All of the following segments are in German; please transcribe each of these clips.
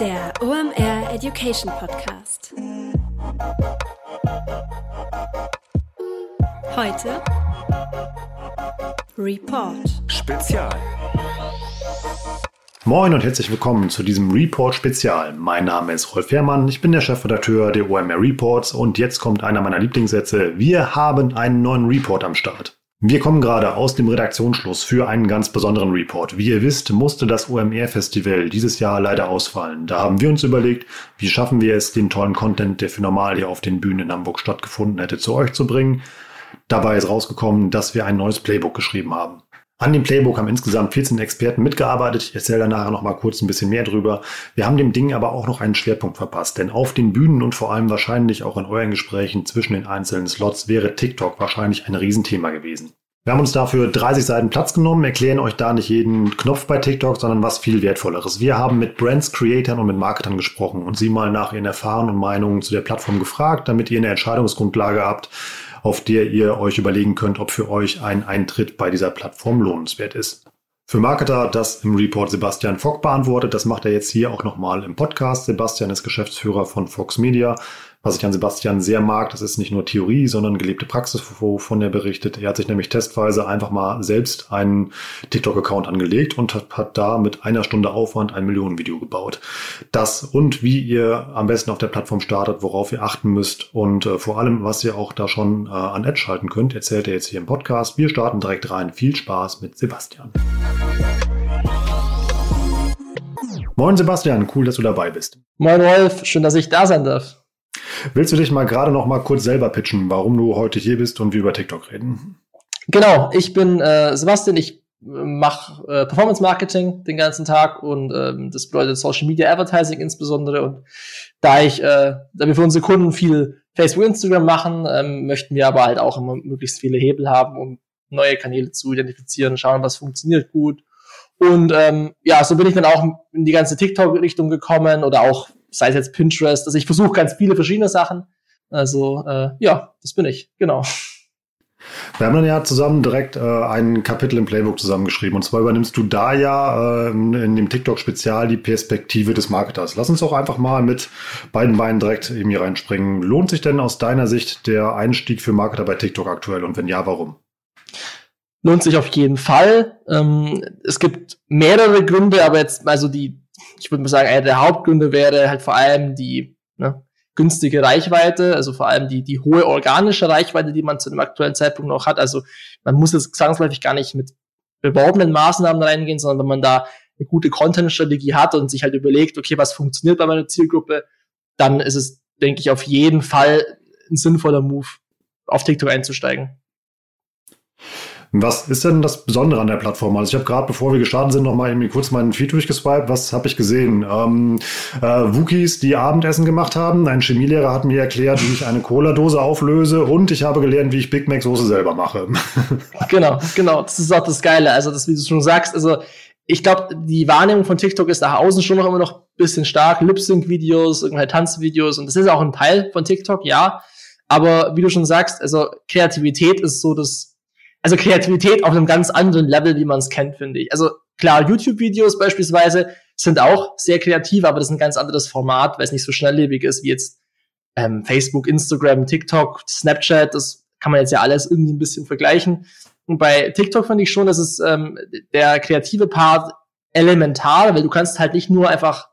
Der OMR Education Podcast. Heute Report Spezial. Moin und herzlich willkommen zu diesem Report Spezial. Mein Name ist Rolf Herrmann, ich bin der Chefredakteur der OMR Reports und jetzt kommt einer meiner Lieblingssätze. Wir haben einen neuen Report am Start. Wir kommen gerade aus dem Redaktionsschluss für einen ganz besonderen Report. Wie ihr wisst, musste das OMR-Festival dieses Jahr leider ausfallen. Da haben wir uns überlegt, wie schaffen wir es, den tollen Content, der für normal hier auf den Bühnen in Hamburg stattgefunden hätte, zu euch zu bringen. Dabei ist rausgekommen, dass wir ein neues Playbook geschrieben haben. An dem Playbook haben insgesamt 14 Experten mitgearbeitet. Ich erzähle da nachher noch mal kurz ein bisschen mehr drüber. Wir haben dem Ding aber auch noch einen Schwerpunkt verpasst, denn auf den Bühnen und vor allem wahrscheinlich auch in euren Gesprächen zwischen den einzelnen Slots wäre TikTok wahrscheinlich ein Riesenthema gewesen. Wir haben uns dafür 30 Seiten Platz genommen, erklären euch da nicht jeden Knopf bei TikTok, sondern was viel wertvolleres. Wir haben mit Brands, Creatern und mit Marketern gesprochen und sie mal nach ihren Erfahrungen und Meinungen zu der Plattform gefragt, damit ihr eine Entscheidungsgrundlage habt, auf der ihr euch überlegen könnt, ob für euch ein Eintritt bei dieser Plattform lohnenswert ist. Für Marketer das im Report Sebastian Fock beantwortet. Das macht er jetzt hier auch nochmal im Podcast. Sebastian ist Geschäftsführer von Fox Media was ich an Sebastian sehr mag, das ist nicht nur Theorie, sondern gelebte Praxis, wovon er berichtet. Er hat sich nämlich testweise einfach mal selbst einen TikTok-Account angelegt und hat, hat da mit einer Stunde Aufwand ein Millionenvideo gebaut. Das und wie ihr am besten auf der Plattform startet, worauf ihr achten müsst und äh, vor allem, was ihr auch da schon äh, an Ads schalten könnt, erzählt er jetzt hier im Podcast. Wir starten direkt rein. Viel Spaß mit Sebastian. Moin Sebastian, cool, dass du dabei bist. Moin Rolf, schön, dass ich da sein darf. Willst du dich mal gerade noch mal kurz selber pitchen, warum du heute hier bist und wir über TikTok reden? Genau, ich bin äh, Sebastian, ich äh, mache äh, Performance Marketing den ganzen Tag und ähm, das bedeutet Social Media Advertising insbesondere. Und da ich, äh, da wir für unsere Kunden viel Facebook, Instagram machen, ähm, möchten wir aber halt auch immer möglichst viele Hebel haben, um neue Kanäle zu identifizieren, schauen, was funktioniert gut. Und ähm, ja, so bin ich dann auch in die ganze TikTok-Richtung gekommen oder auch sei es jetzt Pinterest. Also ich versuche ganz viele verschiedene Sachen. Also äh, ja, das bin ich, genau. Wir haben dann ja zusammen direkt äh, ein Kapitel im Playbook zusammengeschrieben. Und zwar übernimmst du da ja äh, in dem TikTok-Spezial die Perspektive des Marketers. Lass uns doch einfach mal mit beiden Beinen direkt eben hier reinspringen. Lohnt sich denn aus deiner Sicht der Einstieg für Marketer bei TikTok aktuell? Und wenn ja, warum? Lohnt sich auf jeden Fall. Ähm, es gibt mehrere Gründe, aber jetzt also die ich würde mal sagen, einer der Hauptgründe wäre halt vor allem die ne, günstige Reichweite, also vor allem die, die hohe organische Reichweite, die man zu dem aktuellen Zeitpunkt noch hat. Also man muss jetzt zwangsläufig gar nicht mit beworbenen Maßnahmen reingehen, sondern wenn man da eine gute Content-Strategie hat und sich halt überlegt, okay, was funktioniert bei meiner Zielgruppe, dann ist es, denke ich, auf jeden Fall ein sinnvoller Move, auf TikTok einzusteigen. Was ist denn das Besondere an der Plattform? Also ich habe gerade, bevor wir gestartet sind, noch mal irgendwie kurz meinen Feed durchgeswiped. Was habe ich gesehen? Ähm, äh, Wookies, die Abendessen gemacht haben. Ein Chemielehrer hat mir erklärt, wie ich eine Cola-Dose auflöse und ich habe gelernt, wie ich Big Mac Soße selber mache. genau, genau. Das ist auch das Geile. Also das, wie du schon sagst, also ich glaube, die Wahrnehmung von TikTok ist nach außen schon noch immer noch bisschen stark. Lip-Sync-Videos, irgendwelche Tanzvideos und das ist auch ein Teil von TikTok, ja. Aber wie du schon sagst, also Kreativität ist so das also Kreativität auf einem ganz anderen Level, wie man es kennt, finde ich. Also klar, YouTube-Videos beispielsweise sind auch sehr kreativ, aber das ist ein ganz anderes Format, weil es nicht so schnelllebig ist wie jetzt ähm, Facebook, Instagram, TikTok, Snapchat. Das kann man jetzt ja alles irgendwie ein bisschen vergleichen. Und bei TikTok finde ich schon, dass es ähm, der kreative Part elementar, weil du kannst halt nicht nur einfach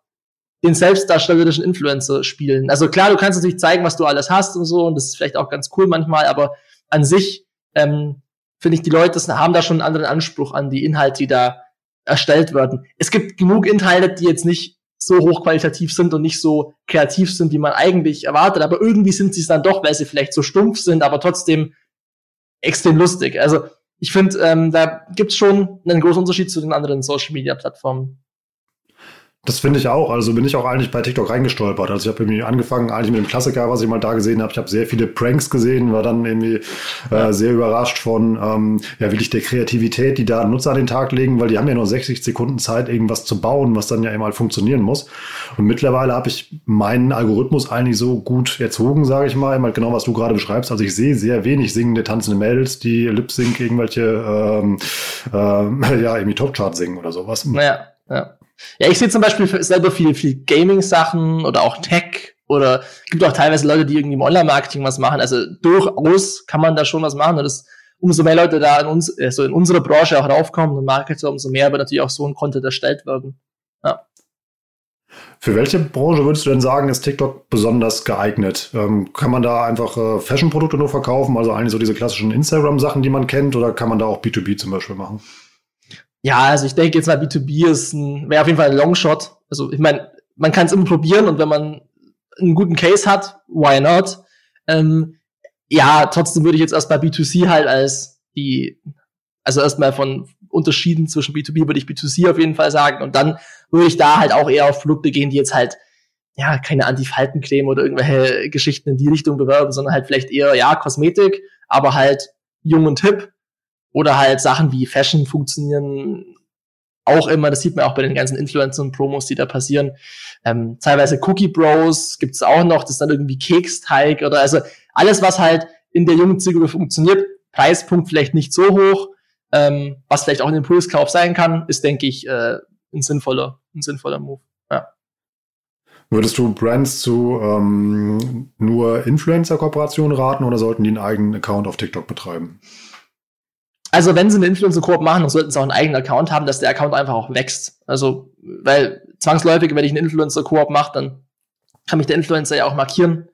den selbstdarstellerischen Influencer spielen. Also klar, du kannst natürlich zeigen, was du alles hast und so, und das ist vielleicht auch ganz cool manchmal, aber an sich ähm, finde ich, die Leute haben da schon einen anderen Anspruch an die Inhalte, die da erstellt werden. Es gibt genug Inhalte, die jetzt nicht so hochqualitativ sind und nicht so kreativ sind, wie man eigentlich erwartet, aber irgendwie sind sie es dann doch, weil sie vielleicht so stumpf sind, aber trotzdem extrem lustig. Also ich finde, ähm, da gibt's schon einen großen Unterschied zu den anderen Social-Media-Plattformen. Das finde ich auch. Also bin ich auch eigentlich bei TikTok reingestolpert. Also ich habe irgendwie angefangen eigentlich mit dem Klassiker, was ich mal da gesehen habe. Ich habe sehr viele Pranks gesehen, war dann irgendwie äh, sehr überrascht von ähm, ja wirklich der Kreativität, die da Nutzer an den Tag legen, weil die haben ja nur 60 Sekunden Zeit, irgendwas zu bauen, was dann ja immer funktionieren muss. Und mittlerweile habe ich meinen Algorithmus eigentlich so gut erzogen, sage ich mal, halt genau was du gerade beschreibst. Also ich sehe sehr wenig singende, tanzende Mädels, die Lip Sync irgendwelche ähm, äh, ja irgendwie Top Chart singen oder sowas. Naja Ja. Ja, ich sehe zum Beispiel selber viel, viel Gaming-Sachen oder auch Tech oder gibt auch teilweise Leute, die irgendwie im Online-Marketing was machen. Also durchaus kann man da schon was machen. Und das, umso mehr Leute da in uns, also in unserer Branche auch raufkommen und Marketer, umso mehr wird natürlich auch so ein Content erstellt werden. Ja. Für welche Branche würdest du denn sagen, ist TikTok besonders geeignet? Ähm, kann man da einfach äh, Fashion-Produkte nur verkaufen, also eigentlich so diese klassischen Instagram-Sachen, die man kennt, oder kann man da auch B2B zum Beispiel machen? Ja, also ich denke jetzt mal B2B ist ein, wäre auf jeden Fall ein Longshot. Also ich meine, man kann es immer probieren und wenn man einen guten Case hat, why not? Ähm, ja, trotzdem würde ich jetzt erst bei B2C halt als die, also erstmal von Unterschieden zwischen B2B würde ich B2C auf jeden Fall sagen und dann würde ich da halt auch eher auf Produkte gehen, die jetzt halt ja keine Antifaltencreme oder irgendwelche Geschichten in die Richtung bewerben, sondern halt vielleicht eher ja Kosmetik, aber halt jung und hip oder halt Sachen wie Fashion funktionieren auch immer, das sieht man auch bei den ganzen Influencern und Promos, die da passieren. Ähm, teilweise Cookie Bros gibt's auch noch, das ist dann irgendwie Keksteig oder also alles, was halt in der jungen Zielgruppe funktioniert, Preispunkt vielleicht nicht so hoch, ähm, was vielleicht auch ein Impulskauf sein kann, ist, denke ich, äh, ein sinnvoller, ein sinnvoller Move. Ja. Würdest du Brands zu ähm, nur Influencer-Kooperationen raten oder sollten die einen eigenen Account auf TikTok betreiben? Also wenn sie eine Influencer-Koop machen, dann sollten sie auch einen eigenen Account haben, dass der Account einfach auch wächst. Also, weil zwangsläufig, wenn ich einen Influencer-Koop mache, dann kann mich der Influencer ja auch markieren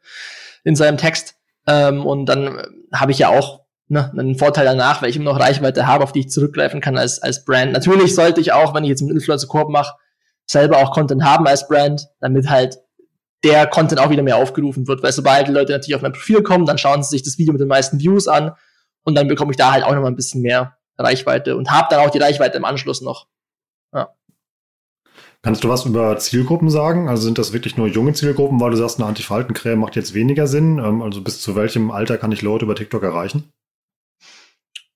in seinem Text. Ähm, und dann habe ich ja auch ne, einen Vorteil danach, weil ich immer noch Reichweite habe, auf die ich zurückgreifen kann als, als Brand. Natürlich sollte ich auch, wenn ich jetzt einen Influencer-Koop mache, selber auch Content haben als Brand, damit halt der Content auch wieder mehr aufgerufen wird. Weil sobald die Leute natürlich auf mein Profil kommen, dann schauen sie sich das Video mit den meisten Views an und dann bekomme ich da halt auch noch mal ein bisschen mehr Reichweite und habe dann auch die Reichweite im Anschluss noch. Ja. Kannst du was über Zielgruppen sagen? Also sind das wirklich nur junge Zielgruppen, weil du sagst, eine Antifaltencreme macht jetzt weniger Sinn? Ähm, also bis zu welchem Alter kann ich Leute über TikTok erreichen?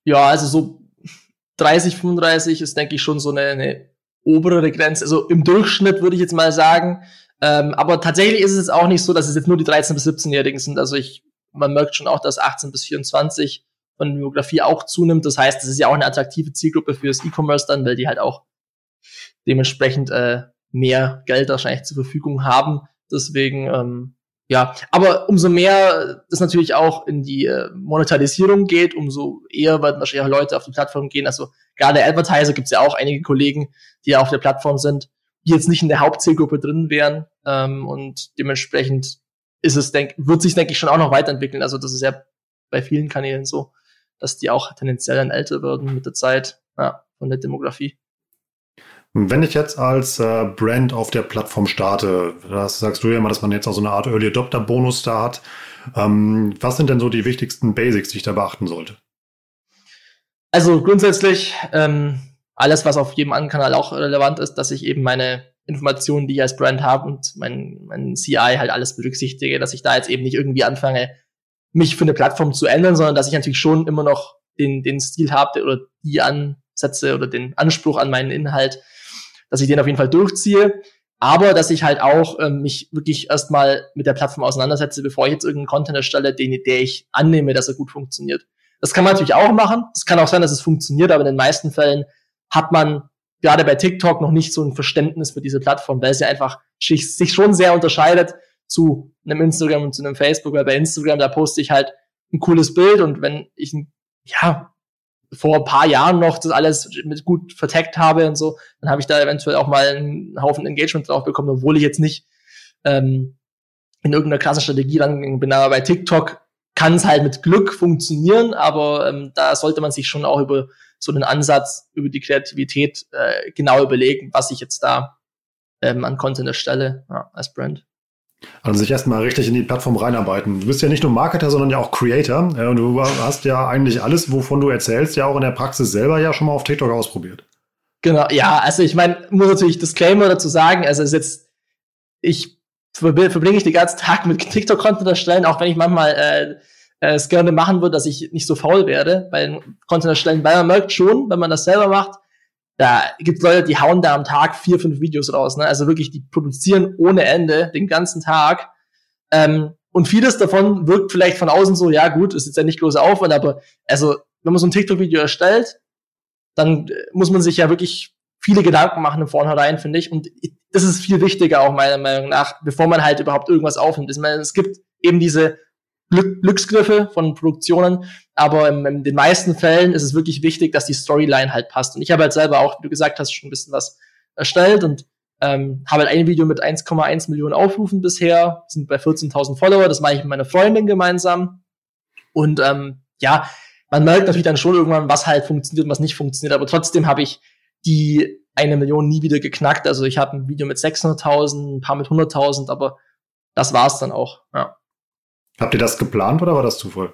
Ja, also so 30, 35 ist, denke ich, schon so eine, eine obere Grenze. Also im Durchschnitt würde ich jetzt mal sagen. Ähm, aber tatsächlich ist es jetzt auch nicht so, dass es jetzt nur die 13- bis 17-Jährigen sind. Also ich, man merkt schon auch, dass 18 bis 24 von Biografie auch zunimmt. Das heißt, es ist ja auch eine attraktive Zielgruppe fürs E-Commerce dann, weil die halt auch dementsprechend äh, mehr Geld wahrscheinlich zur Verfügung haben. Deswegen, ähm, ja, aber umso mehr das natürlich auch in die äh, Monetarisierung geht, umso eher werden wahrscheinlich auch Leute auf die Plattform gehen. Also gerade Advertiser gibt es ja auch einige Kollegen, die ja auf der Plattform sind, die jetzt nicht in der Hauptzielgruppe drin wären. Ähm, und dementsprechend ist es, denk, wird sich, denke ich, schon auch noch weiterentwickeln. Also das ist ja bei vielen Kanälen so dass die auch tendenziell dann älter werden mit der Zeit, ja, von der Demografie. Wenn ich jetzt als äh, Brand auf der Plattform starte, das sagst du ja immer, dass man jetzt auch so eine Art Early Adopter Bonus da hat. Ähm, was sind denn so die wichtigsten Basics, die ich da beachten sollte? Also grundsätzlich ähm, alles, was auf jedem anderen Kanal auch relevant ist, dass ich eben meine Informationen, die ich als Brand habe und mein, mein CI halt alles berücksichtige, dass ich da jetzt eben nicht irgendwie anfange, mich für eine Plattform zu ändern, sondern dass ich natürlich schon immer noch den, den Stil habe oder die Ansätze oder den Anspruch an meinen Inhalt, dass ich den auf jeden Fall durchziehe. Aber dass ich halt auch ähm, mich wirklich erstmal mit der Plattform auseinandersetze, bevor ich jetzt irgendeinen Content erstelle, den, der ich annehme, dass er gut funktioniert. Das kann man natürlich auch machen. Es kann auch sein, dass es funktioniert, aber in den meisten Fällen hat man gerade bei TikTok noch nicht so ein Verständnis für diese Plattform, weil sie einfach sich schon sehr unterscheidet zu einem Instagram und zu einem Facebook, weil bei Instagram, da poste ich halt ein cooles Bild und wenn ich, ja, vor ein paar Jahren noch das alles mit gut verteckt habe und so, dann habe ich da eventuell auch mal einen Haufen Engagement drauf bekommen, obwohl ich jetzt nicht ähm, in irgendeiner krassen Strategie rangegangen bin. Aber bei TikTok kann es halt mit Glück funktionieren, aber ähm, da sollte man sich schon auch über so einen Ansatz, über die Kreativität äh, genau überlegen, was ich jetzt da ähm, an Content erstelle ja, als Brand. Also sich erstmal richtig in die Plattform reinarbeiten. Du bist ja nicht nur Marketer, sondern ja auch Creator. Und du hast ja eigentlich alles, wovon du erzählst, ja auch in der Praxis selber ja schon mal auf TikTok ausprobiert. Genau, ja, also ich meine, muss natürlich Disclaimer dazu sagen, also es ist jetzt, ich verbringe ich den ganzen Tag mit TikTok-Content erstellen, auch wenn ich manchmal äh, äh, es gerne machen würde, dass ich nicht so faul werde bei Content erstellen, weil man merkt schon, wenn man das selber macht, da gibt es Leute, die hauen da am Tag vier, fünf Videos raus. Ne? Also wirklich, die produzieren ohne Ende den ganzen Tag. Ähm, und vieles davon wirkt vielleicht von außen so, ja gut, ist jetzt ja nicht großer Aufwand, aber also wenn man so ein TikTok-Video erstellt, dann äh, muss man sich ja wirklich viele Gedanken machen im Vornherein, finde ich. Und das ist viel wichtiger auch meiner Meinung nach, bevor man halt überhaupt irgendwas aufnimmt. Ich meine, es gibt eben diese Glücksgriffe von Produktionen, aber in, in, den meisten Fällen ist es wirklich wichtig, dass die Storyline halt passt. Und ich habe halt selber auch, wie du gesagt hast, schon ein bisschen was erstellt und ähm, habe halt ein Video mit 1,1 Millionen Aufrufen bisher, sind bei 14.000 Follower, das mache ich mit meiner Freundin gemeinsam. Und ähm, ja, man merkt natürlich dann schon irgendwann, was halt funktioniert und was nicht funktioniert, aber trotzdem habe ich die eine Million nie wieder geknackt. Also ich habe ein Video mit 600.000, ein paar mit 100.000, aber das war's dann auch. Ja. Habt ihr das geplant oder war das Zufall?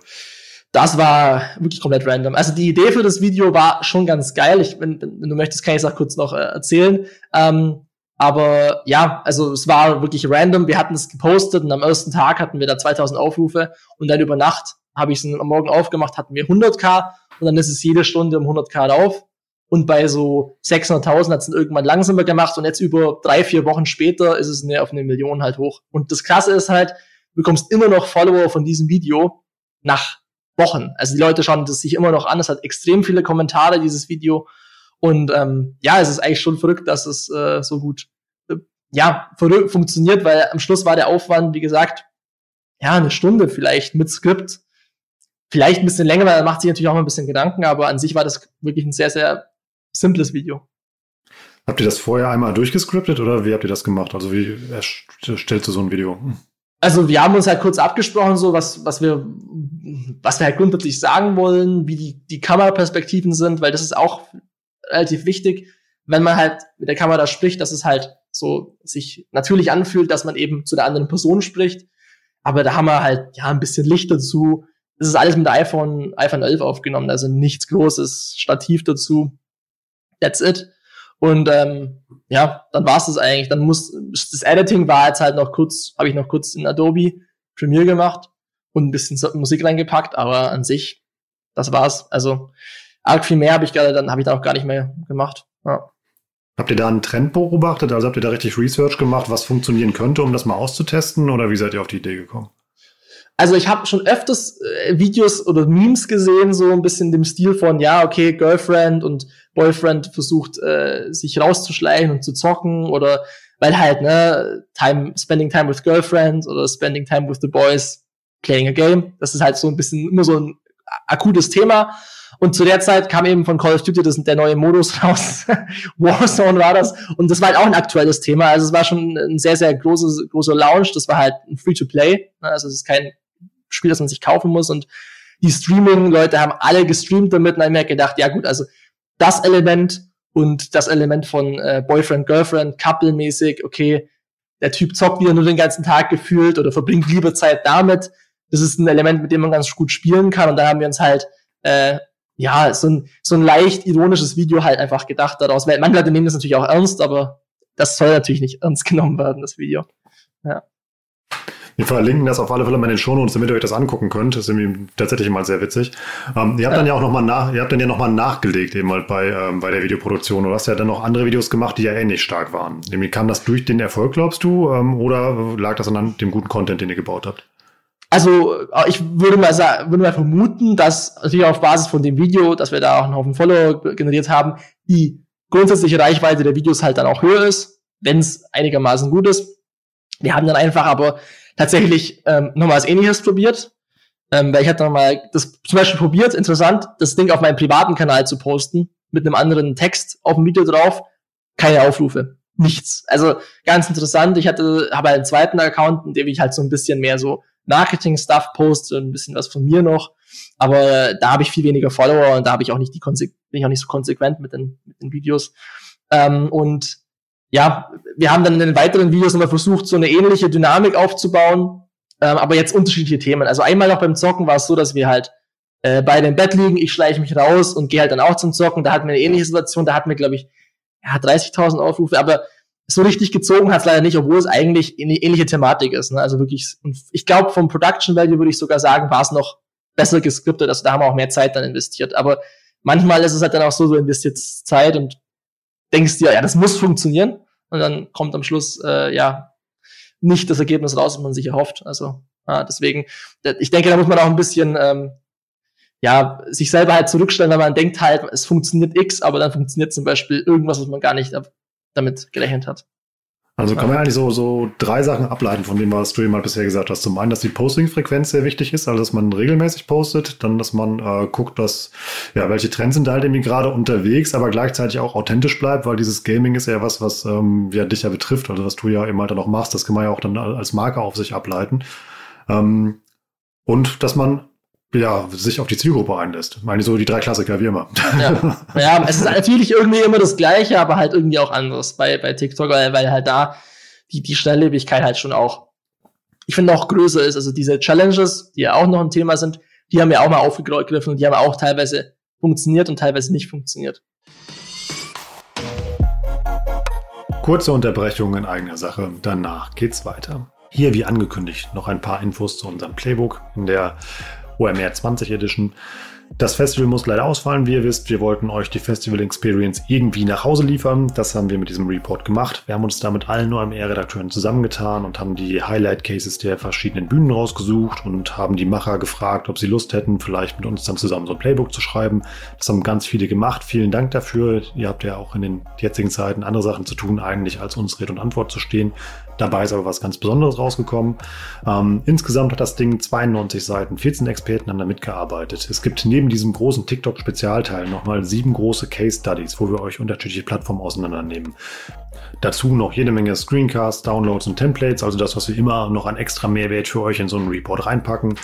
Das war wirklich komplett random. Also die Idee für das Video war schon ganz geil. Ich, wenn, wenn du möchtest, kann ich es auch kurz noch äh, erzählen. Ähm, aber ja, also es war wirklich random. Wir hatten es gepostet und am ersten Tag hatten wir da 2000 Aufrufe und dann über Nacht habe ich es am Morgen aufgemacht, hatten wir 100k und dann ist es jede Stunde um 100k drauf. Und bei so 600.000 hat es irgendwann langsamer gemacht und jetzt über drei, vier Wochen später ist es auf eine Million halt hoch. Und das Krasse ist halt, bekommst immer noch Follower von diesem Video nach Wochen. Also die Leute schauen das sich immer noch an. Es hat extrem viele Kommentare, dieses Video. Und ähm, ja, es ist eigentlich schon verrückt, dass es äh, so gut äh, ja, funktioniert, weil am Schluss war der Aufwand, wie gesagt, ja, eine Stunde vielleicht mit Skript. Vielleicht ein bisschen länger, weil er macht sich natürlich auch mal ein bisschen Gedanken, aber an sich war das wirklich ein sehr, sehr simples Video. Habt ihr das vorher einmal durchgescriptet oder wie habt ihr das gemacht? Also wie erstellst du so ein Video? Hm. Also wir haben uns halt kurz abgesprochen, so was, was wir, was wir halt grundsätzlich sagen wollen, wie die, die Kameraperspektiven sind, weil das ist auch relativ wichtig, wenn man halt mit der Kamera spricht, dass es halt so sich natürlich anfühlt, dass man eben zu der anderen Person spricht. Aber da haben wir halt ja ein bisschen Licht dazu. Das ist alles mit der iPhone, iPhone 11 aufgenommen, also nichts Großes, Stativ dazu. That's it. Und ähm, ja, dann war es das eigentlich. Dann muss das Editing war jetzt halt noch kurz, habe ich noch kurz in Adobe Premiere gemacht und ein bisschen Musik reingepackt, aber an sich, das war's. Also arg viel mehr habe ich gerade, dann habe ich da auch gar nicht mehr gemacht. Ja. Habt ihr da einen Trend beobachtet? Also habt ihr da richtig Research gemacht, was funktionieren könnte, um das mal auszutesten? Oder wie seid ihr auf die Idee gekommen? Also ich habe schon öfters äh, Videos oder Memes gesehen, so ein bisschen dem Stil von, ja, okay, Girlfriend und Boyfriend versucht, äh, sich rauszuschleichen und zu zocken oder weil halt, ne, time, spending time with girlfriend oder spending time with the boys, playing a game. Das ist halt so ein bisschen immer so ein akutes Thema. Und zu der Zeit kam eben von Call of Duty das, der neue Modus raus. Warzone war das. Und das war halt auch ein aktuelles Thema. Also es war schon ein sehr, sehr großes, großer Launch. Das war halt ein Free-to-Play. Also es ist kein Spiel, das man sich kaufen muss. Und die Streaming-Leute haben alle gestreamt damit und haben mir gedacht, ja gut, also das Element und das Element von äh, Boyfriend, Girlfriend, Couple-mäßig, okay, der Typ zockt wieder nur den ganzen Tag gefühlt oder verbringt lieber Zeit damit. Das ist ein Element, mit dem man ganz gut spielen kann. Und da haben wir uns halt, äh, ja, so ein, so ein leicht ironisches Video halt einfach gedacht daraus. Manche Leute nehmen das natürlich auch ernst, aber das soll natürlich nicht ernst genommen werden, das Video. Ja. Wir verlinken das auf alle Fälle mal in den Shownotes, damit ihr euch das angucken könnt. Das ist irgendwie tatsächlich mal sehr witzig. Ähm, ihr habt ja. dann ja auch nochmal nach, ihr habt dann ja nochmal nachgelegt eben halt bei, ähm, bei der Videoproduktion. Du hast ja dann noch andere Videos gemacht, die ja ähnlich stark waren. Irgendwie kam das durch den Erfolg, glaubst du? Ähm, oder lag das an dem guten Content, den ihr gebaut habt? Also äh, ich würde mal sagen, würde mal vermuten, dass natürlich auf Basis von dem Video, dass wir da auch einen Haufen Follower generiert haben, die grundsätzliche Reichweite der Videos halt dann auch höher ist, wenn es einigermaßen gut ist. Wir haben dann einfach aber tatsächlich ähm, nochmal was ähnliches probiert. Ähm, weil ich hatte nochmal das zum Beispiel probiert, interessant, das Ding auf meinem privaten Kanal zu posten, mit einem anderen Text auf dem Video drauf, keine Aufrufe. Nichts. Also ganz interessant. Ich hatte, habe einen zweiten Account, in dem ich halt so ein bisschen mehr so Marketing-Stuff poste und ein bisschen was von mir noch. Aber da habe ich viel weniger Follower und da habe ich auch nicht die Konse bin ich auch nicht so konsequent mit den, mit den Videos. Ähm, und ja, wir haben dann in den weiteren Videos nochmal versucht, so eine ähnliche Dynamik aufzubauen, ähm, aber jetzt unterschiedliche Themen. Also einmal noch beim Zocken war es so, dass wir halt äh, beide im Bett liegen, ich schleiche mich raus und gehe halt dann auch zum Zocken. Da hatten wir eine ähnliche Situation, da hatten wir, glaube ich, ja, 30.000 Aufrufe, aber so richtig gezogen hat es leider nicht, obwohl es eigentlich eine ähnliche Thematik ist. Ne? Also wirklich, ich glaube, vom Production Value würde ich sogar sagen, war es noch besser geskriptet. Also da haben wir auch mehr Zeit dann investiert. Aber manchmal ist es halt dann auch so, du investierst Zeit und denkst dir, ja, das muss funktionieren. Und dann kommt am Schluss, äh, ja, nicht das Ergebnis raus, was man sich erhofft. Also, ja, deswegen, ich denke, da muss man auch ein bisschen, ähm, ja, sich selber halt zurückstellen, weil man denkt halt, es funktioniert X, aber dann funktioniert zum Beispiel irgendwas, was man gar nicht damit gerechnet hat. Also kann man eigentlich so, so drei Sachen ableiten von dem, was du eben halt bisher gesagt hast. Zum einen, dass die Posting-Frequenz sehr wichtig ist, also dass man regelmäßig postet, dann, dass man äh, guckt, dass, ja, welche Trends sind halt irgendwie gerade unterwegs, aber gleichzeitig auch authentisch bleibt, weil dieses Gaming ist ja was, was ähm, ja, dich ja betrifft, also was du ja eben halt dann auch machst, das kann man ja auch dann als Marke auf sich ableiten. Ähm, und dass man ja, sich auf die Zielgruppe einlässt. Ich meine, so die drei Klassiker wie immer. Ja. ja, es ist natürlich irgendwie immer das Gleiche, aber halt irgendwie auch anderes bei, bei TikTok, weil, weil halt da die, die Schnelllebigkeit halt schon auch, ich finde, auch größer ist. Also diese Challenges, die ja auch noch ein Thema sind, die haben ja auch mal aufgegriffen und die haben auch teilweise funktioniert und teilweise nicht funktioniert. Kurze Unterbrechung in eigener Sache, danach geht's weiter. Hier, wie angekündigt, noch ein paar Infos zu unserem Playbook. In der OMR 20 Edition. Das Festival muss leider ausfallen, wie ihr wisst. Wir wollten euch die Festival Experience irgendwie nach Hause liefern. Das haben wir mit diesem Report gemacht. Wir haben uns da mit allen OMR-Redakteuren zusammengetan und haben die Highlight-Cases der verschiedenen Bühnen rausgesucht und haben die Macher gefragt, ob sie Lust hätten, vielleicht mit uns dann zusammen so ein Playbook zu schreiben. Das haben ganz viele gemacht. Vielen Dank dafür. Ihr habt ja auch in den jetzigen Zeiten andere Sachen zu tun, eigentlich als uns Rede und Antwort zu stehen. Dabei ist aber was ganz Besonderes rausgekommen. Ähm, insgesamt hat das Ding 92 Seiten, 14 Experten haben da mitgearbeitet. Es gibt neben diesem großen TikTok-Spezialteil nochmal sieben große Case Studies, wo wir euch unterschiedliche Plattformen auseinandernehmen. Dazu noch jede Menge Screencasts, Downloads und Templates, also das, was wir immer noch an extra Mehrwert für euch in so einen Report reinpacken.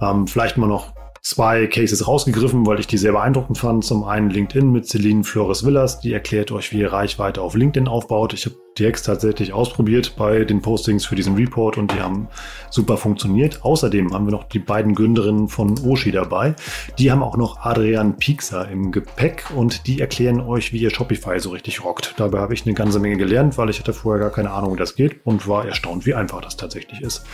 Ähm, vielleicht mal noch zwei Cases rausgegriffen, weil ich die sehr beeindruckend fand. Zum einen LinkedIn mit Celine Flores Villas, die erklärt euch, wie ihr Reichweite auf LinkedIn aufbaut. Ich habe Hacks tatsächlich ausprobiert bei den Postings für diesen Report und die haben super funktioniert. Außerdem haben wir noch die beiden Gründerinnen von Oshi dabei. Die haben auch noch Adrian Piekser im Gepäck und die erklären euch, wie ihr Shopify so richtig rockt. Dabei habe ich eine ganze Menge gelernt, weil ich hatte vorher gar keine Ahnung, wie das geht und war erstaunt, wie einfach das tatsächlich ist.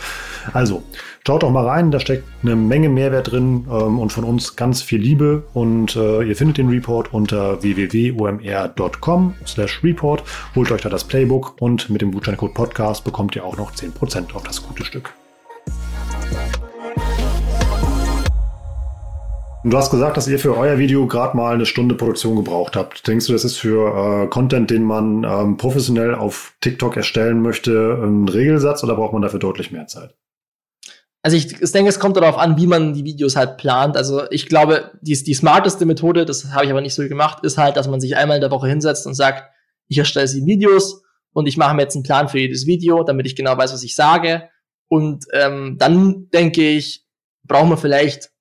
Also, schaut doch mal rein, da steckt eine Menge Mehrwert drin ähm, und von uns ganz viel Liebe und äh, ihr findet den Report unter www.omr.com slash report. Holt euch da das Playbook Playbook und mit dem Gutscheincode Podcast bekommt ihr auch noch 10% auf das gute Stück. Du hast gesagt, dass ihr für euer Video gerade mal eine Stunde Produktion gebraucht habt. Denkst du, das ist für äh, Content, den man ähm, professionell auf TikTok erstellen möchte, ein Regelsatz oder braucht man dafür deutlich mehr Zeit? Also ich, ich denke, es kommt darauf an, wie man die Videos halt plant. Also ich glaube, die, die smarteste Methode, das habe ich aber nicht so gemacht, ist halt, dass man sich einmal in der Woche hinsetzt und sagt, ich erstelle sieben Videos und ich mache mir jetzt einen Plan für jedes Video, damit ich genau weiß, was ich sage. Und ähm, dann denke ich, brauchen wir vielleicht,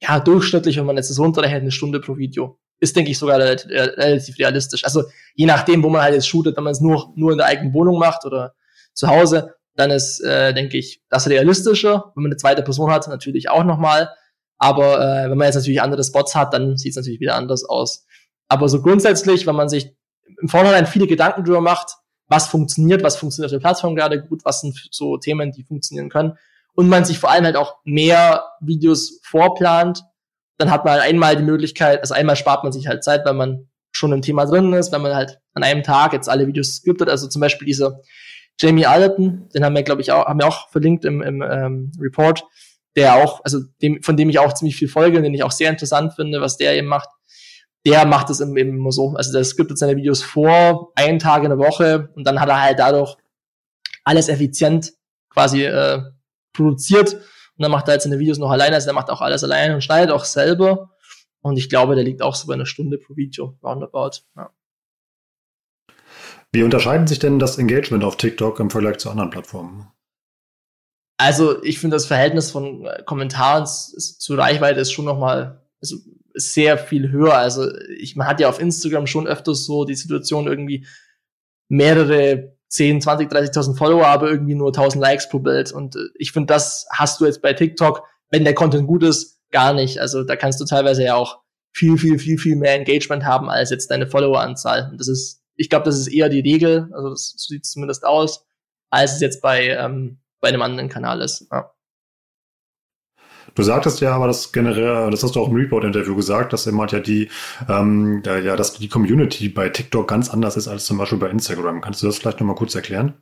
ja, durchschnittlich, wenn man jetzt das runterrechnet, eine Stunde pro Video. Ist, denke ich, sogar relativ realistisch. Also je nachdem, wo man halt jetzt shootet, wenn man es nur, nur in der eigenen Wohnung macht oder zu Hause, dann ist, äh, denke ich, das realistischer. Wenn man eine zweite Person hat, natürlich auch nochmal. Aber äh, wenn man jetzt natürlich andere Spots hat, dann sieht es natürlich wieder anders aus. Aber so grundsätzlich, wenn man sich im Vorhinein viele Gedanken drüber macht, was funktioniert, was funktioniert auf der Plattform gerade gut, was sind so Themen, die funktionieren können. Und man sich vor allem halt auch mehr Videos vorplant, dann hat man einmal die Möglichkeit, also einmal spart man sich halt Zeit, weil man schon im Thema drin ist, wenn man halt an einem Tag jetzt alle Videos skriptet, also zum Beispiel dieser Jamie Alderton, den haben wir, glaube ich, auch, haben wir auch verlinkt im, im ähm, Report, der auch, also dem, von dem ich auch ziemlich viel folge und den ich auch sehr interessant finde, was der eben macht der macht es eben immer so. Also der skriptet seine Videos vor, einen Tag in der Woche und dann hat er halt dadurch alles effizient quasi äh, produziert und dann macht er halt seine Videos noch alleine, also der macht auch alles alleine und schneidet auch selber und ich glaube, der liegt auch so bei einer Stunde pro Video, roundabout. Ja. Wie unterscheidet sich denn das Engagement auf TikTok im Vergleich zu anderen Plattformen? Also ich finde das Verhältnis von Kommentaren zu Reichweite ist schon nochmal, also sehr viel höher. Also ich, man hat ja auf Instagram schon öfters so die Situation irgendwie mehrere 10, 20, 30.000 Follower, aber irgendwie nur 1000 Likes pro Bild. Und äh, ich finde, das hast du jetzt bei TikTok, wenn der Content gut ist, gar nicht. Also da kannst du teilweise ja auch viel, viel, viel, viel mehr Engagement haben als jetzt deine Followeranzahl. Und das ist, ich glaube, das ist eher die Regel, also das, sieht es zumindest aus, als es jetzt bei, ähm, bei einem anderen Kanal ist. Ja. Du sagtest ja aber das generell, das hast du auch im Report-Interview gesagt, dass immer ja die, ähm, ja, dass die Community bei TikTok ganz anders ist als zum Beispiel bei Instagram. Kannst du das vielleicht nochmal kurz erklären?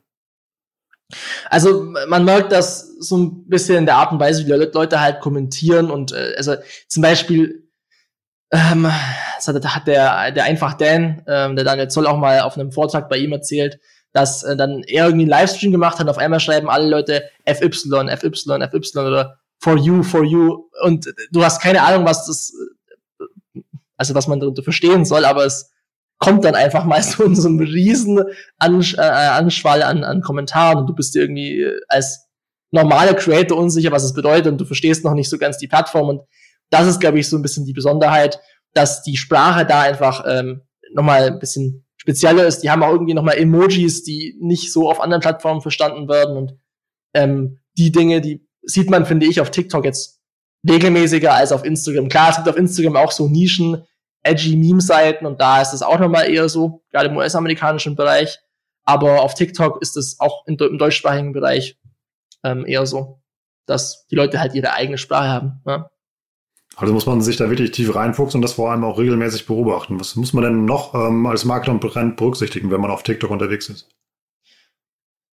Also man merkt das so ein bisschen in der Art und Weise, wie Leute halt kommentieren und äh, also zum Beispiel ähm, das hat, hat der, der einfach Dan, ähm, der Daniel Zoll auch mal auf einem Vortrag bei ihm erzählt, dass äh, dann er irgendwie einen Livestream gemacht hat und auf einmal schreiben alle Leute FY, FY, FY oder for you, for you und du hast keine Ahnung, was das, also was man darunter verstehen soll, aber es kommt dann einfach mal so in so einem riesen Ansch äh, Anschwall an, an Kommentaren und du bist irgendwie äh, als normale Creator unsicher, was es bedeutet und du verstehst noch nicht so ganz die Plattform und das ist, glaube ich, so ein bisschen die Besonderheit, dass die Sprache da einfach ähm, nochmal ein bisschen spezieller ist. Die haben auch irgendwie nochmal Emojis, die nicht so auf anderen Plattformen verstanden werden und ähm, die Dinge, die sieht man, finde ich, auf TikTok jetzt regelmäßiger als auf Instagram. Klar, es gibt auf Instagram auch so Nischen, edgy Meme-Seiten und da ist es auch nochmal eher so, gerade im US-amerikanischen Bereich. Aber auf TikTok ist es auch im, im deutschsprachigen Bereich ähm, eher so, dass die Leute halt ihre eigene Sprache haben. Ja? Also muss man sich da wirklich tief reinfuchsen und das vor allem auch regelmäßig beobachten. Was muss man denn noch ähm, als Marketer und Brand berücksichtigen, wenn man auf TikTok unterwegs ist?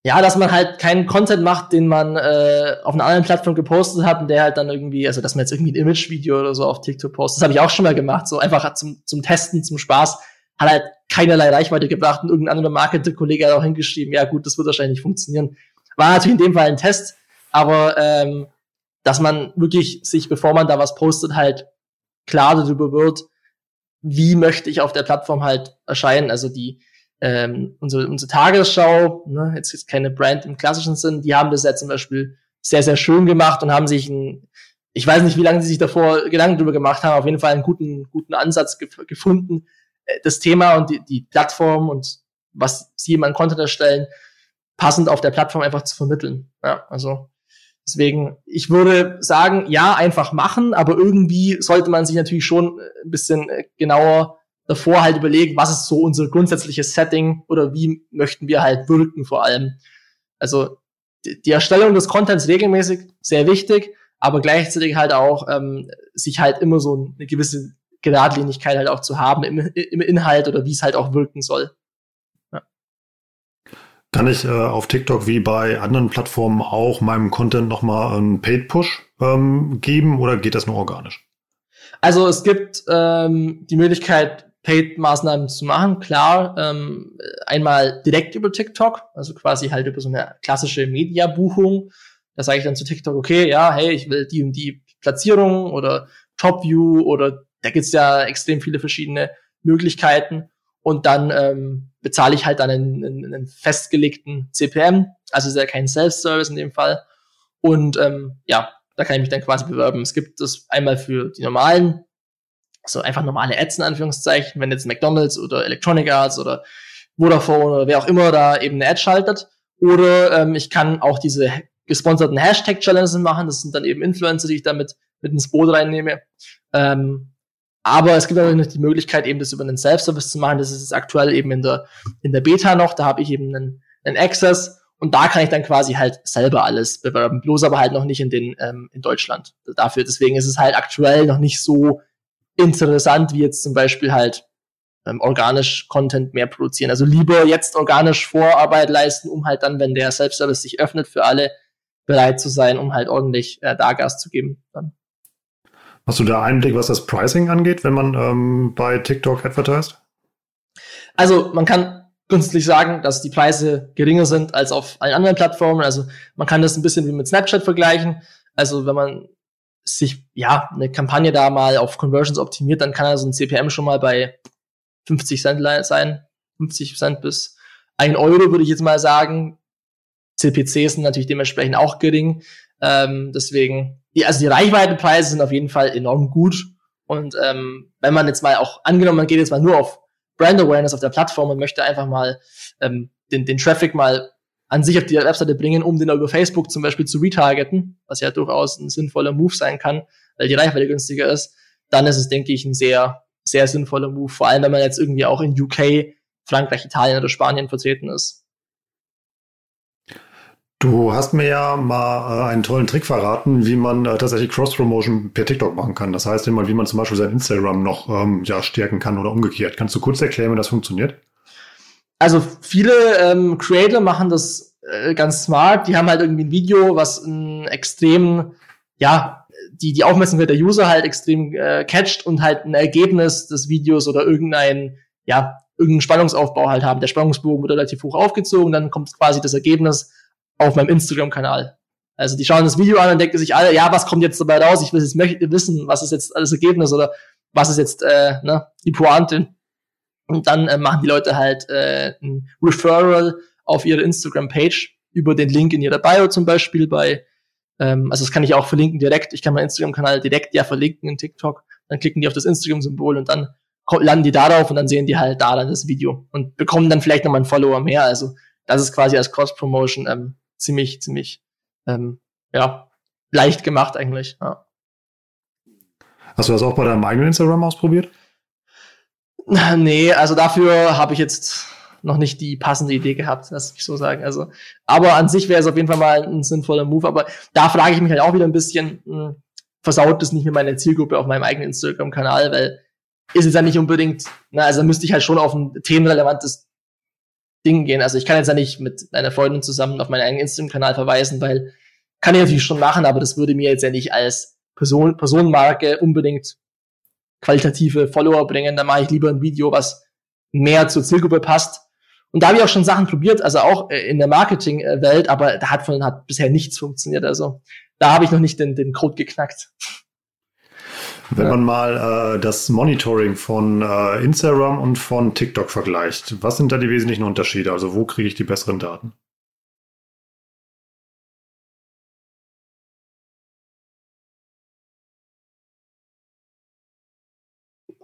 Ja, dass man halt keinen Content macht, den man äh, auf einer anderen Plattform gepostet hat und der halt dann irgendwie, also dass man jetzt irgendwie ein Image-Video oder so auf TikTok postet. Das habe ich auch schon mal gemacht, so einfach zum, zum Testen, zum Spaß. Hat halt keinerlei Reichweite gebracht und irgendein anderer Marketer-Kollege hat auch hingeschrieben, ja gut, das wird wahrscheinlich nicht funktionieren. War natürlich in dem Fall ein Test, aber ähm, dass man wirklich sich, bevor man da was postet, halt klar darüber wird, wie möchte ich auf der Plattform halt erscheinen. Also die ähm, unsere, unsere Tagesschau, ne, jetzt ist keine Brand im klassischen Sinn, die haben das ja zum Beispiel sehr, sehr schön gemacht und haben sich ein, ich weiß nicht, wie lange sie sich davor Gedanken darüber gemacht haben, auf jeden Fall einen guten, guten Ansatz gef gefunden, äh, das Thema und die, die Plattform und was sie jemand Content erstellen, passend auf der Plattform einfach zu vermitteln. Ja, also Deswegen, ich würde sagen, ja, einfach machen, aber irgendwie sollte man sich natürlich schon äh, ein bisschen äh, genauer davor halt überlegen, was ist so unser grundsätzliches Setting oder wie möchten wir halt wirken vor allem. Also die Erstellung des Contents regelmäßig, sehr wichtig, aber gleichzeitig halt auch ähm, sich halt immer so eine gewisse Geradlinigkeit halt auch zu haben im, im Inhalt oder wie es halt auch wirken soll. Kann ich äh, auf TikTok wie bei anderen Plattformen auch meinem Content nochmal einen Paid-Push ähm, geben oder geht das nur organisch? Also es gibt ähm, die Möglichkeit, Paid-Maßnahmen zu machen, klar. Ähm, einmal direkt über TikTok, also quasi halt über so eine klassische Media-Buchung. Da sage ich dann zu TikTok, okay, ja, hey, ich will die und die Platzierung oder Top-View oder da gibt's ja extrem viele verschiedene Möglichkeiten. Und dann ähm, bezahle ich halt dann einen, einen, festgelegten CPM, also ist ja kein Self-Service in dem Fall. Und ähm, ja, da kann ich mich dann quasi bewerben. Es gibt das einmal für die normalen, so einfach normale Ads in Anführungszeichen, wenn jetzt McDonalds oder Electronic Arts oder Vodafone oder wer auch immer da eben eine Ad schaltet. Oder ähm, ich kann auch diese gesponserten Hashtag-Challenges machen. Das sind dann eben Influencer, die ich damit mit ins Boot reinnehme. Ähm, aber es gibt auch noch die Möglichkeit, eben das über einen Self-Service zu machen. Das ist aktuell eben in der, in der Beta noch. Da habe ich eben einen, einen Access und da kann ich dann quasi halt selber alles bewerben. Bloß aber halt noch nicht in den, ähm, in Deutschland. Dafür, deswegen ist es halt aktuell noch nicht so interessant, wie jetzt zum Beispiel halt ähm, organisch Content mehr produzieren. Also lieber jetzt organisch Vorarbeit leisten, um halt dann, wenn der Self-Service sich öffnet für alle, bereit zu sein, um halt ordentlich äh, da Gas zu geben. Dann. Hast du da Einblick, was das Pricing angeht, wenn man ähm, bei TikTok advertised? Also man kann grundsätzlich sagen, dass die Preise geringer sind als auf allen anderen Plattformen. Also man kann das ein bisschen wie mit Snapchat vergleichen. Also wenn man sich ja eine Kampagne da mal auf Conversions optimiert, dann kann also ein CPM schon mal bei 50 Cent sein, 50 Cent bis 1 Euro würde ich jetzt mal sagen. CPCs sind natürlich dementsprechend auch gering. Ähm, deswegen die, also die Reichweitenpreise sind auf jeden Fall enorm gut. Und ähm, wenn man jetzt mal auch angenommen, man geht jetzt mal nur auf Brand Awareness auf der Plattform und möchte einfach mal ähm, den, den Traffic mal an sich auf die Webseite bringen, um den über Facebook zum Beispiel zu retargeten, was ja durchaus ein sinnvoller Move sein kann, weil die Reichweite günstiger ist, dann ist es, denke ich, ein sehr, sehr sinnvoller Move. Vor allem, wenn man jetzt irgendwie auch in UK, Frankreich, Italien oder Spanien vertreten ist. Du hast mir ja mal äh, einen tollen Trick verraten, wie man äh, tatsächlich Cross-Promotion per TikTok machen kann. Das heißt immer, wie man zum Beispiel sein Instagram noch ähm, ja, stärken kann oder umgekehrt. Kannst du kurz erklären, wie das funktioniert? Also viele ähm, Creator machen das äh, ganz smart. Die haben halt irgendwie ein Video, was ein extrem, ja, die, die Aufmerksamkeit der User halt extrem äh, catcht und halt ein Ergebnis des Videos oder irgendein, ja, irgendeinen Spannungsaufbau halt haben. Der Spannungsbogen wird relativ hoch aufgezogen, dann kommt quasi das Ergebnis auf meinem Instagram-Kanal. Also die schauen das Video an und denken sich alle, ja, was kommt jetzt dabei raus? Ich will jetzt möchte wissen, was ist jetzt das Ergebnis oder was ist jetzt äh, ne, die Pointe. Und dann äh, machen die Leute halt äh, ein Referral auf ihre Instagram-Page über den Link in ihrer Bio zum Beispiel bei, ähm, also das kann ich auch verlinken direkt. Ich kann meinen Instagram-Kanal direkt ja verlinken in TikTok. Dann klicken die auf das Instagram-Symbol und dann landen die darauf und dann sehen die halt da dann das Video und bekommen dann vielleicht nochmal einen Follower mehr. Also das ist quasi als Cross-Promotion ähm, ziemlich, ziemlich, ähm, ja, leicht gemacht eigentlich. Ja. Hast du das auch bei deinem eigenen Instagram ausprobiert? Nee, also dafür habe ich jetzt noch nicht die passende Idee gehabt, lass mich so sagen. Also, aber an sich wäre es auf jeden Fall mal ein sinnvoller Move. Aber da frage ich mich halt auch wieder ein bisschen, mh, hm, versaut das nicht mit meiner Zielgruppe auf meinem eigenen Instagram-Kanal, weil ist es ja nicht unbedingt, na, also müsste ich halt schon auf ein themenrelevantes Ding gehen. Also ich kann jetzt ja nicht mit einer Freundin zusammen auf meinen eigenen Instagram-Kanal verweisen, weil kann ich natürlich schon machen, aber das würde mir jetzt ja nicht als Person, Personenmarke unbedingt qualitative Follower bringen. Da mache ich lieber ein Video, was mehr zur Zielgruppe passt. Und da habe ich auch schon Sachen probiert, also auch äh, in der Marketing-Welt, aber da hat von hat bisher nichts funktioniert. Also da habe ich noch nicht den, den Code geknackt. Wenn man mal äh, das Monitoring von äh, Instagram und von TikTok vergleicht, was sind da die wesentlichen Unterschiede? Also wo kriege ich die besseren Daten?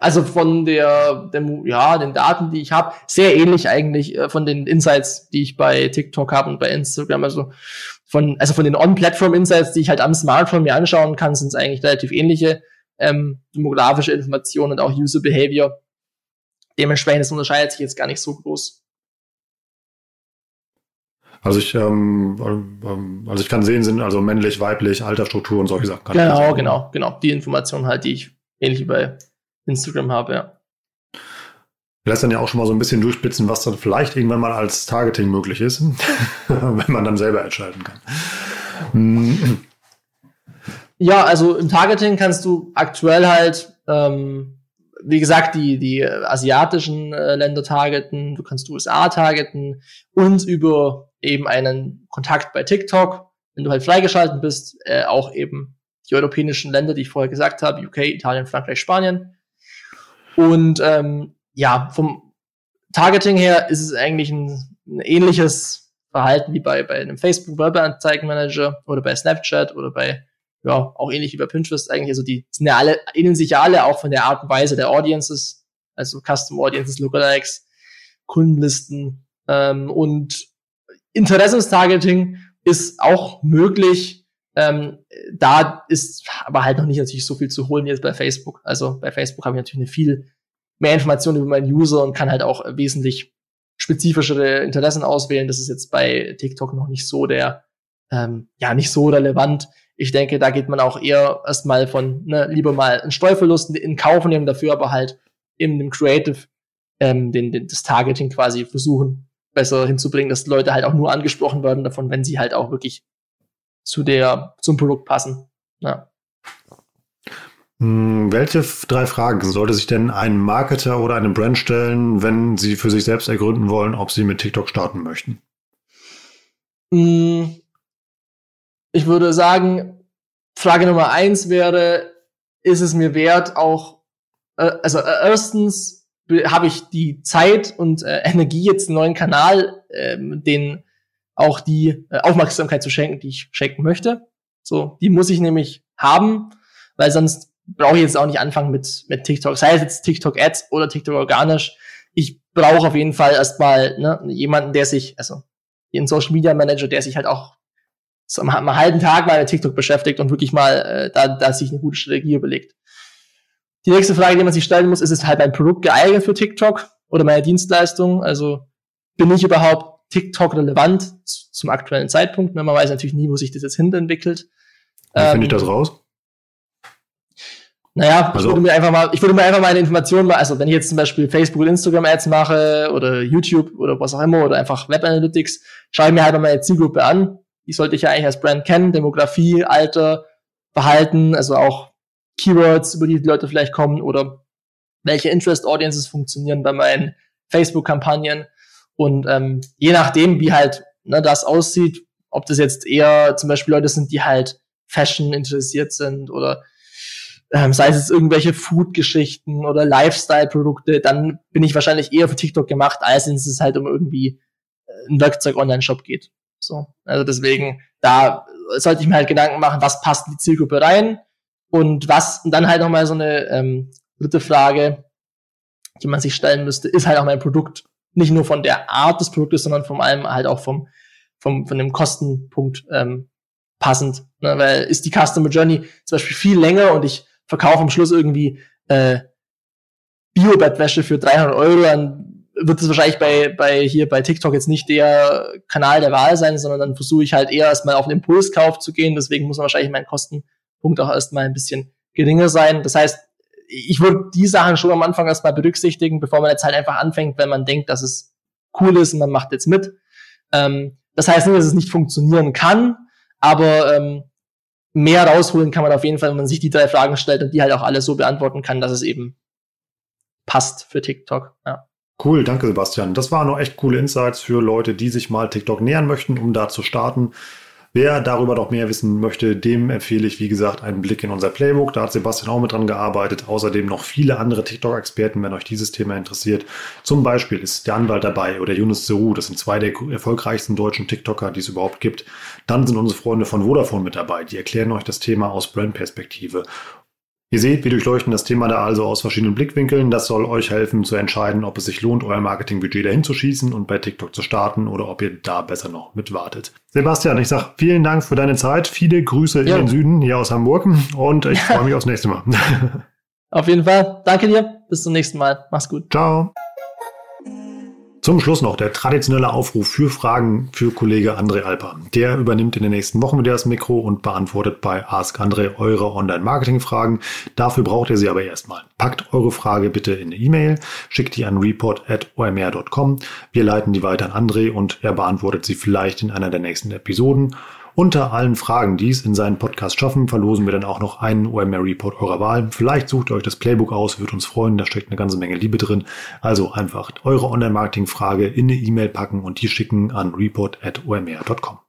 Also von der, der ja, den Daten, die ich habe, sehr ähnlich eigentlich äh, von den Insights, die ich bei TikTok habe und bei Instagram. Also von, also von den On-Platform-Insights, die ich halt am Smartphone mir anschauen kann, sind es eigentlich relativ ähnliche ähm, demografische Informationen und auch User Behavior. Dementsprechend das unterscheidet sich jetzt gar nicht so groß. Also ich, ähm, ähm, also ich kann sehen, sind also männlich, weiblich, Altersstruktur und solche Sachen. genau, genau, genau. Die Informationen halt, die ich ähnlich wie bei Instagram habe, ja. Lässt dann ja auch schon mal so ein bisschen durchspitzen, was dann vielleicht irgendwann mal als Targeting möglich ist, wenn man dann selber entscheiden kann. Hm. Ja, also im Targeting kannst du aktuell halt, ähm, wie gesagt, die, die asiatischen äh, Länder targeten, du kannst USA targeten und über eben einen Kontakt bei TikTok, wenn du halt freigeschalten bist, äh, auch eben die europäischen Länder, die ich vorher gesagt habe, UK, Italien, Frankreich, Spanien. Und ähm, ja, vom Targeting her ist es eigentlich ein, ein ähnliches Verhalten wie bei, bei einem Facebook Werbeanzeigenmanager oder bei Snapchat oder bei ja, auch ähnlich wie bei Pinterest eigentlich. Also die sind ja alle, ähneln sich ja alle auch von der Art und Weise der Audiences, also Custom Audiences, Lookalikes, Kundenlisten ähm, und Interessenstargeting ist auch möglich. Ähm, da ist aber halt noch nicht natürlich so viel zu holen jetzt bei Facebook. Also bei Facebook habe ich natürlich eine viel mehr Informationen über meinen User und kann halt auch wesentlich spezifischere Interessen auswählen. Das ist jetzt bei TikTok noch nicht so der, ähm, ja, nicht so relevant. Ich denke, da geht man auch eher erstmal von, ne, lieber mal einen Steuerverlust in Kauf nehmen, dafür aber halt in dem Creative ähm, den, den, das Targeting quasi versuchen, besser hinzubringen, dass Leute halt auch nur angesprochen werden davon, wenn sie halt auch wirklich zu der, zum Produkt passen. Ja. Hm, welche drei Fragen sollte sich denn ein Marketer oder eine Brand stellen, wenn sie für sich selbst ergründen wollen, ob sie mit TikTok starten möchten? Hm, ich würde sagen, Frage Nummer eins wäre, ist es mir wert, auch, äh, also äh, erstens habe ich die Zeit und äh, Energie, jetzt einen neuen Kanal, äh, den auch die äh, Aufmerksamkeit zu schenken, die ich schenken möchte. So, die muss ich nämlich haben, weil sonst brauche ich jetzt auch nicht anfangen mit, mit TikTok, sei es jetzt TikTok Ads oder TikTok organisch. Ich brauche auf jeden Fall erstmal ne, jemanden, der sich, also den Social Media Manager, der sich halt auch so am, am halben Tag mal mit TikTok beschäftigt und wirklich mal äh, da, da sich eine gute Strategie überlegt. Die nächste Frage, die man sich stellen muss, ist es halt mein Produkt geeignet für TikTok oder meine Dienstleistung? Also bin ich überhaupt TikTok relevant zum aktuellen Zeitpunkt? Man weiß natürlich nie, wo sich das jetzt hinentwickelt. Wie ähm, finde ich das raus? Naja, Also- ich würde mir einfach mal, ich würde mir einfach meine Informationen mal, also wenn ich jetzt zum Beispiel Facebook und Instagram Ads mache oder YouTube oder was auch immer oder einfach Web Analytics, schaue ich mir halt mal meine Zielgruppe an. Die sollte ich ja eigentlich als Brand kennen, Demografie, Alter, Verhalten, also auch Keywords, über die die Leute vielleicht kommen oder welche Interest Audiences funktionieren bei meinen Facebook-Kampagnen. Und ähm, je nachdem, wie halt ne, das aussieht, ob das jetzt eher zum Beispiel Leute sind, die halt Fashion interessiert sind oder ähm, sei es jetzt irgendwelche Food-Geschichten oder Lifestyle-Produkte, dann bin ich wahrscheinlich eher für TikTok gemacht, als wenn es halt um irgendwie äh, ein Werkzeug-Online-Shop geht. So, also deswegen, da sollte ich mir halt Gedanken machen, was passt in die Zielgruppe rein und was, und dann halt nochmal so eine ähm, dritte Frage, die man sich stellen müsste, ist halt auch mein Produkt nicht nur von der Art des Produktes, sondern vor allem halt auch vom, vom von dem Kostenpunkt ähm, passend. Ne? Weil ist die Customer Journey zum Beispiel viel länger und ich verkaufe am Schluss irgendwie äh, Bio-Bettwäsche für 300 Euro, dann wird es wahrscheinlich bei, bei hier bei TikTok jetzt nicht der Kanal der Wahl sein, sondern dann versuche ich halt eher erstmal auf den Impulskauf zu gehen. Deswegen muss wahrscheinlich mein Kostenpunkt auch erstmal ein bisschen geringer sein. Das heißt, ich würde die Sachen schon am Anfang erstmal berücksichtigen, bevor man jetzt halt einfach anfängt, wenn man denkt, dass es cool ist und man macht jetzt mit. Ähm, das heißt nicht, dass es nicht funktionieren kann, aber ähm, mehr rausholen kann man auf jeden Fall, wenn man sich die drei Fragen stellt und die halt auch alle so beantworten kann, dass es eben passt für TikTok. Ja. Cool, danke Sebastian. Das waren noch echt coole Insights für Leute, die sich mal TikTok nähern möchten, um da zu starten. Wer darüber noch mehr wissen möchte, dem empfehle ich, wie gesagt, einen Blick in unser Playbook. Da hat Sebastian auch mit dran gearbeitet. Außerdem noch viele andere TikTok-Experten, wenn euch dieses Thema interessiert. Zum Beispiel ist der Anwalt dabei oder Yunus Seru. Das sind zwei der erfolgreichsten deutschen TikToker, die es überhaupt gibt. Dann sind unsere Freunde von Vodafone mit dabei. Die erklären euch das Thema aus Brandperspektive. Ihr seht, wir durchleuchten das Thema da also aus verschiedenen Blickwinkeln. Das soll euch helfen zu entscheiden, ob es sich lohnt, euer Marketingbudget dahin zu schießen und bei TikTok zu starten oder ob ihr da besser noch mit wartet. Sebastian, ich sage vielen Dank für deine Zeit. Viele Grüße Ja. in den Süden hier aus Hamburg und ich freue mich aufs nächste Mal. Auf jeden Fall. Danke dir. Bis zum nächsten Mal. Mach's gut. Ciao. Zum Schluss noch der traditionelle Aufruf für Fragen für Kollege André Alper. Der übernimmt in den nächsten Wochen wieder das Mikro und beantwortet bei Ask André eure Online-Marketing-Fragen. Dafür braucht ihr sie aber erstmal. Packt eure Frage bitte in eine E-Mail, schickt die an report.omr.com. Wir leiten die weiter an André und er beantwortet sie vielleicht in einer der nächsten Episoden. Unter allen Fragen, die es in seinen Podcast schaffen, verlosen wir dann auch noch einen OMR Report eurer Wahl. Vielleicht sucht ihr euch das Playbook aus, würde uns freuen, da steckt eine ganze Menge Liebe drin. Also einfach eure Online-Marketing-Frage in eine E-Mail packen und die schicken an report.omr.com.